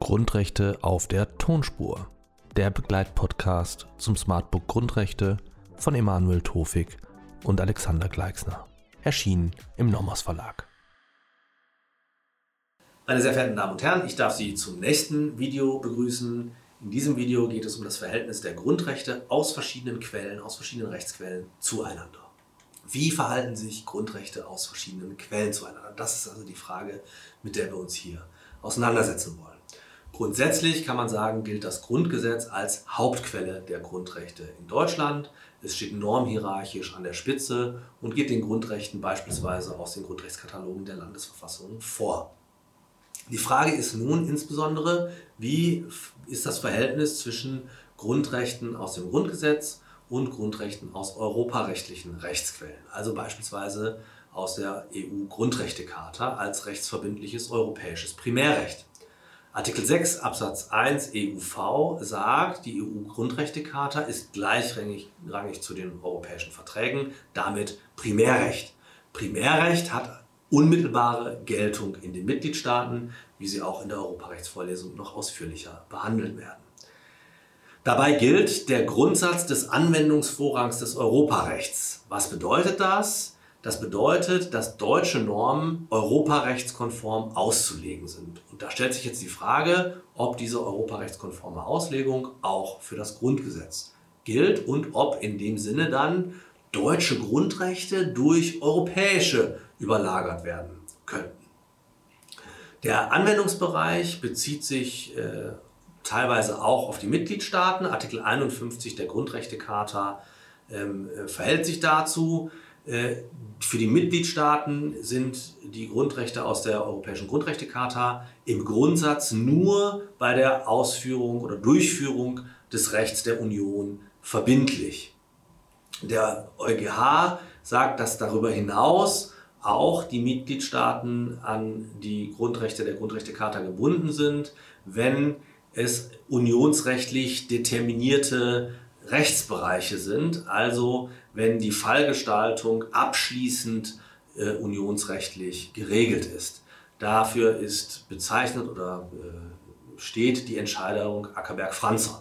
Grundrechte auf der Tonspur. Der Begleitpodcast zum Smartbook Grundrechte von Emanuel Tofik und Alexander Gleixner. Erschienen im Nomos Verlag. Meine sehr verehrten Damen und Herren, ich darf Sie zum nächsten Video begrüßen. In diesem Video geht es um das Verhältnis der Grundrechte aus verschiedenen Quellen, aus verschiedenen Rechtsquellen zueinander. Wie verhalten sich Grundrechte aus verschiedenen Quellen zueinander? Das ist also die Frage, mit der wir uns hier auseinandersetzen wollen. Grundsätzlich kann man sagen, gilt das Grundgesetz als Hauptquelle der Grundrechte in Deutschland. Es steht normhierarchisch an der Spitze und geht den Grundrechten beispielsweise aus den Grundrechtskatalogen der Landesverfassungen vor. Die Frage ist nun insbesondere, wie ist das Verhältnis zwischen Grundrechten aus dem Grundgesetz und Grundrechten aus europarechtlichen Rechtsquellen, also beispielsweise aus der EU-Grundrechtecharta als rechtsverbindliches europäisches Primärrecht. Artikel 6 Absatz 1 EUV sagt, die EU-Grundrechtecharta ist gleichrangig zu den europäischen Verträgen, damit Primärrecht. Primärrecht hat unmittelbare Geltung in den Mitgliedstaaten, wie sie auch in der Europarechtsvorlesung noch ausführlicher behandelt werden. Dabei gilt der Grundsatz des Anwendungsvorrangs des Europarechts. Was bedeutet das? Das bedeutet, dass deutsche Normen europarechtskonform auszulegen sind. Und da stellt sich jetzt die Frage, ob diese europarechtskonforme Auslegung auch für das Grundgesetz gilt und ob in dem Sinne dann deutsche Grundrechte durch europäische überlagert werden könnten. Der Anwendungsbereich bezieht sich äh, teilweise auch auf die Mitgliedstaaten. Artikel 51 der Grundrechtecharta ähm, äh, verhält sich dazu. Äh, für die Mitgliedstaaten sind die Grundrechte aus der Europäischen Grundrechtecharta im Grundsatz nur bei der Ausführung oder Durchführung des Rechts der Union verbindlich. Der EuGH sagt, dass darüber hinaus auch die Mitgliedstaaten an die Grundrechte der Grundrechtecharta gebunden sind, wenn es unionsrechtlich determinierte Rechtsbereiche sind, also wenn die Fallgestaltung abschließend äh, unionsrechtlich geregelt ist. Dafür ist bezeichnet oder äh, steht die Entscheidung Ackerberg-Franzon.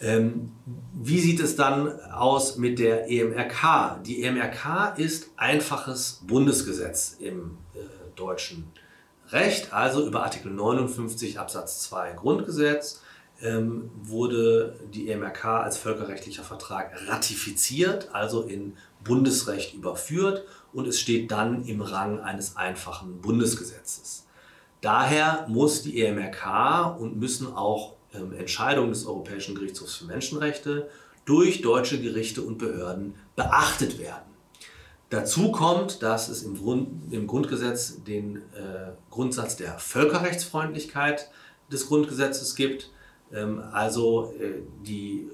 Ähm, wie sieht es dann aus mit der EMRK? Die EMRK ist einfaches Bundesgesetz im äh, deutschen Recht, also über Artikel 59 Absatz 2 Grundgesetz ähm, wurde die EMRK als völkerrechtlicher Vertrag ratifiziert, also in Bundesrecht überführt und es steht dann im Rang eines einfachen Bundesgesetzes. Daher muss die EMRK und müssen auch ähm, Entscheidungen des Europäischen Gerichtshofs für Menschenrechte durch deutsche Gerichte und Behörden beachtet werden. Dazu kommt, dass es im, Grund, im Grundgesetz den äh, Grundsatz der Völkerrechtsfreundlichkeit des Grundgesetzes gibt. Ähm, also äh, die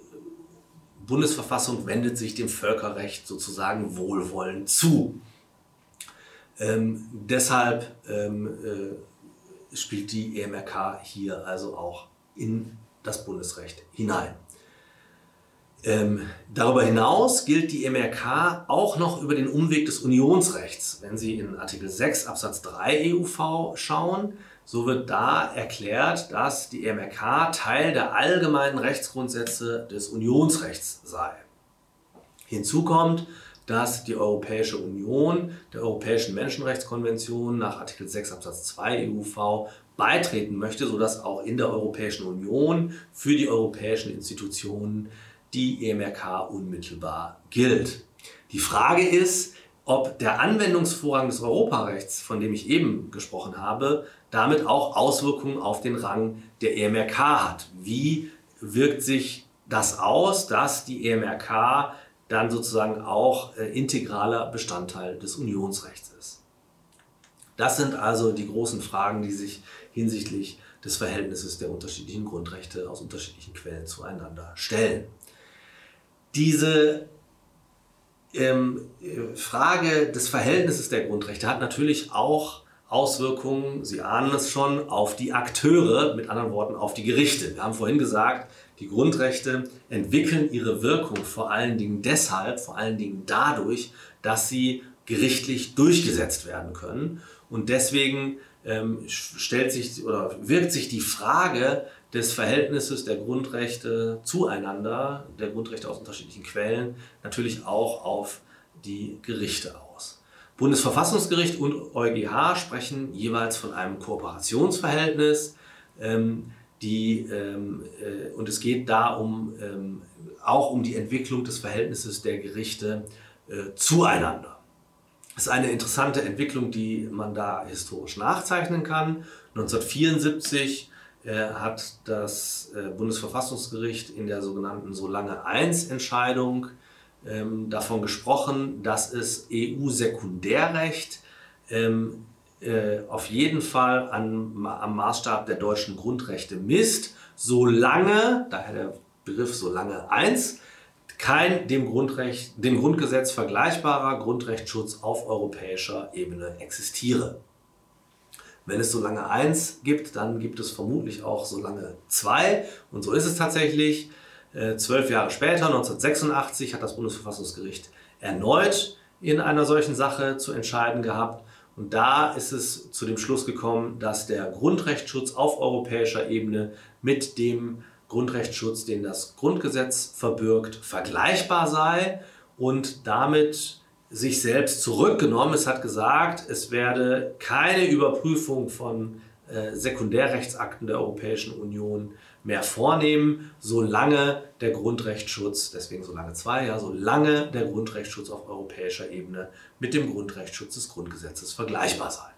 Bundesverfassung wendet sich dem Völkerrecht sozusagen wohlwollend zu. Ähm, deshalb ähm, äh, spielt die EMRK hier also auch in das Bundesrecht hinein. Ähm, darüber hinaus gilt die MRK auch noch über den Umweg des Unionsrechts. Wenn Sie in Artikel 6 Absatz 3 EUV schauen, so wird da erklärt, dass die MRK Teil der allgemeinen Rechtsgrundsätze des Unionsrechts sei. Hinzu kommt, dass die Europäische Union der Europäischen Menschenrechtskonvention nach Artikel 6 Absatz 2 EUV beitreten möchte, sodass auch in der Europäischen Union für die europäischen Institutionen die EMRK unmittelbar gilt. Die Frage ist, ob der Anwendungsvorrang des Europarechts, von dem ich eben gesprochen habe, damit auch Auswirkungen auf den Rang der EMRK hat. Wie wirkt sich das aus, dass die EMRK dann sozusagen auch äh, integraler Bestandteil des Unionsrechts ist? Das sind also die großen Fragen, die sich hinsichtlich des Verhältnisses der unterschiedlichen Grundrechte aus unterschiedlichen Quellen zueinander stellen. Diese ähm, Frage des Verhältnisses der Grundrechte hat natürlich auch Auswirkungen, Sie ahnen es schon, auf die Akteure, mit anderen Worten auf die Gerichte. Wir haben vorhin gesagt, Die Grundrechte entwickeln ihre Wirkung vor allen Dingen deshalb, vor allen Dingen dadurch, dass sie gerichtlich durchgesetzt werden können. Und deswegen ähm, stellt sich oder wirkt sich die Frage des Verhältnisses der Grundrechte zueinander, der Grundrechte aus unterschiedlichen Quellen, natürlich auch auf die Gerichte aus. Bundesverfassungsgericht und EuGH sprechen jeweils von einem Kooperationsverhältnis. Ähm, die, ähm, äh, und es geht da um, ähm, auch um die Entwicklung des Verhältnisses der Gerichte äh, zueinander. Das ist eine interessante Entwicklung, die man da historisch nachzeichnen kann. 1974 äh, hat das äh, Bundesverfassungsgericht in der sogenannten Solange 1 Entscheidung ähm, davon gesprochen, dass es EU-Sekundärrecht ähm, äh, auf jeden Fall an, am Maßstab der deutschen Grundrechte misst, solange, daher der Begriff solange 1, kein dem, Grundrecht, dem Grundgesetz vergleichbarer Grundrechtsschutz auf europäischer Ebene existiere. Wenn es solange 1 gibt, dann gibt es vermutlich auch solange 2. Und so ist es tatsächlich. Äh, zwölf Jahre später, 1986, hat das Bundesverfassungsgericht erneut in einer solchen Sache zu entscheiden gehabt. Und da ist es zu dem Schluss gekommen, dass der Grundrechtsschutz auf europäischer Ebene mit dem Grundrechtsschutz, den das Grundgesetz verbirgt, vergleichbar sei und damit sich selbst zurückgenommen. Es hat gesagt, es werde keine Überprüfung von äh, Sekundärrechtsakten der Europäischen Union mehr vornehmen, solange der Grundrechtsschutz, deswegen solange zwei, ja, solange der Grundrechtsschutz auf europäischer Ebene mit dem Grundrechtsschutz des Grundgesetzes vergleichbar sei.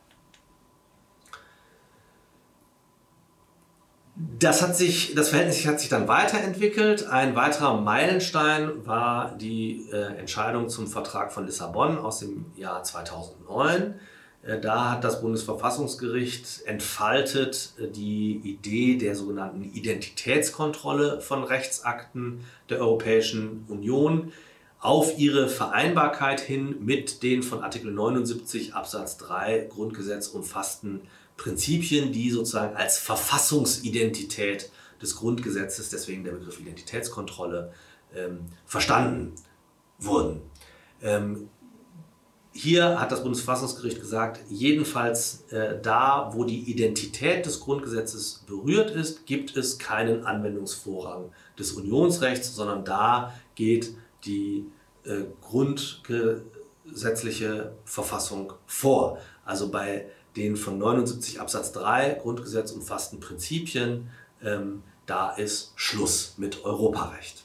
Das, hat sich, das Verhältnis hat sich dann weiterentwickelt. Ein weiterer Meilenstein war die äh, Entscheidung zum Vertrag von Lissabon aus dem Jahr 2009. Äh, da hat das Bundesverfassungsgericht entfaltet äh, die Idee der sogenannten Identitätskontrolle von Rechtsakten der Europäischen Union auf ihre Vereinbarkeit hin mit den von Artikel 79 Absatz 3 Grundgesetz umfassten Prinzipien, die sozusagen als Verfassungsidentität des Grundgesetzes, deswegen der Begriff Identitätskontrolle, ähm, verstanden wurden. Ähm, hier hat das Bundesverfassungsgericht gesagt, jedenfalls äh, da, wo die Identität des Grundgesetzes berührt ist, gibt es keinen Anwendungsvorrang des Unionsrechts, sondern da geht die äh, grundgesetzliche Verfassung vor. Also bei den von 79 Absatz 3 Grundgesetz umfassten Prinzipien, ähm, da ist Schluss mit Europarecht.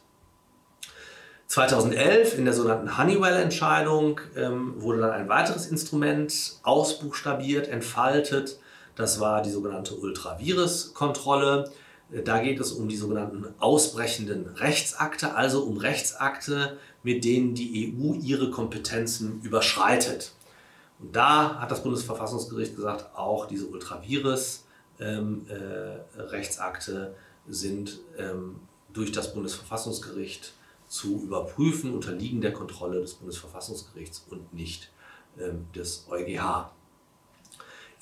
2011 in der sogenannten Honeywell-Entscheidung ähm, wurde dann ein weiteres Instrument ausbuchstabiert, entfaltet. Das war die sogenannte Ultravirus-Kontrolle. Äh, da geht es um die sogenannten ausbrechenden Rechtsakte, also um Rechtsakte, mit denen die EU ihre Kompetenzen überschreitet. Und da hat das Bundesverfassungsgericht gesagt, auch diese Ultravirus-Rechtsakte ähm, äh, sind ähm, durch das Bundesverfassungsgericht zu überprüfen, unterliegen der Kontrolle des Bundesverfassungsgerichts und nicht ähm, des EuGH.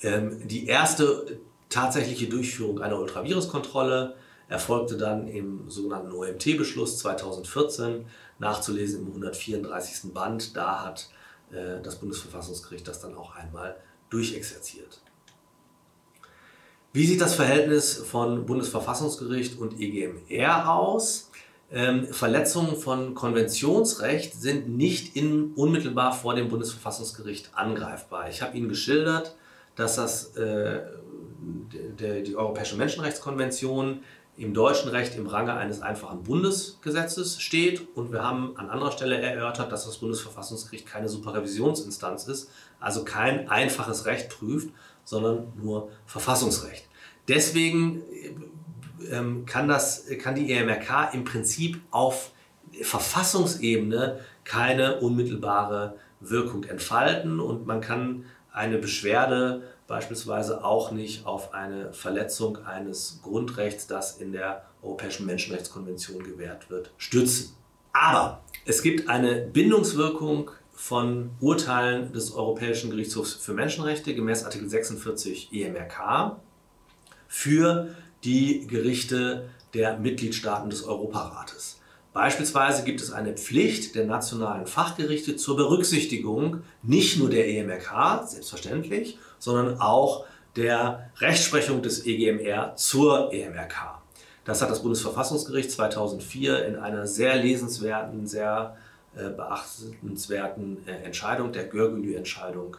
Die erste tatsächliche Durchführung einer Ultraviruskontrolle erfolgte dann im sogenannten OMT-Beschluss 2014, nachzulesen im 134. Band. Da hat äh, das Bundesverfassungsgericht das dann auch einmal durchexerziert. Wie sieht das Verhältnis von Bundesverfassungsgericht und EGMR aus? Ähm, Verletzungen von Konventionsrecht sind nicht in, unmittelbar vor dem Bundesverfassungsgericht angreifbar. Ich habe Ihnen geschildert, dass das, äh, de, die Europäische Menschenrechtskonvention im deutschen Recht im Range eines einfachen Bundesgesetzes steht und wir haben an anderer Stelle erörtert, dass das Bundesverfassungsgericht keine Superrevisionsinstanz ist, also kein einfaches Recht prüft, sondern nur Verfassungsrecht. Deswegen ähm, kann, das, kann die EMRK im Prinzip auf Verfassungsebene keine unmittelbare Wirkung entfalten und man kann eine Beschwerde beispielsweise auch nicht auf eine Verletzung eines Grundrechts, das in der Europäischen Menschenrechtskonvention gewährt wird, stützen. Aber es gibt eine Bindungswirkung von Urteilen des Europäischen Gerichtshofs für Menschenrechte gemäß Artikel 46 EMRK für die Gerichte der Mitgliedstaaten des Europarates. Beispielsweise gibt es eine Pflicht der nationalen Fachgerichte zur Berücksichtigung nicht nur der EMRK, selbstverständlich, sondern auch der Rechtsprechung des EGMR zur EMRK. Das hat das Bundesverfassungsgericht 2004 in einer sehr lesenswerten, sehr äh, beachtenswerten äh, Entscheidung, der Görgülü-Entscheidung,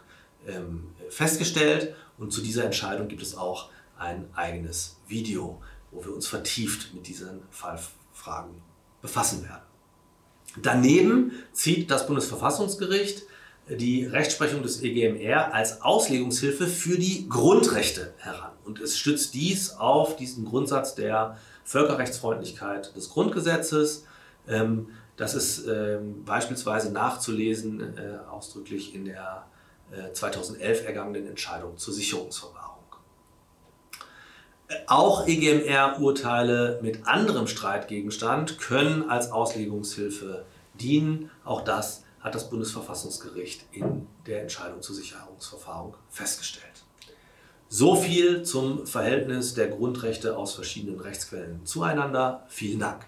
ähm, festgestellt. Und zu dieser Entscheidung gibt es auch ein eigenes Video, wo wir uns vertieft mit diesen Fallfragen befassen werden. Daneben zieht das Bundesverfassungsgericht die Rechtsprechung des EGMR als Auslegungshilfe für die Grundrechte heran. Und es stützt dies auf diesen Grundsatz der Völkerrechtsfreundlichkeit des Grundgesetzes. Ähm, das ist ähm, beispielsweise nachzulesen äh, ausdrücklich in der 2011 äh, ergangenen Entscheidung zur Sicherungsverwahrung. Auch EGMR-Urteile mit anderem Streitgegenstand können als Auslegungshilfe dienen. Auch das hat das Bundesverfassungsgericht in der Entscheidung zur Sicherungsverfahrung festgestellt. So viel zum Verhältnis der Grundrechte aus verschiedenen Rechtsquellen zueinander. Vielen Dank.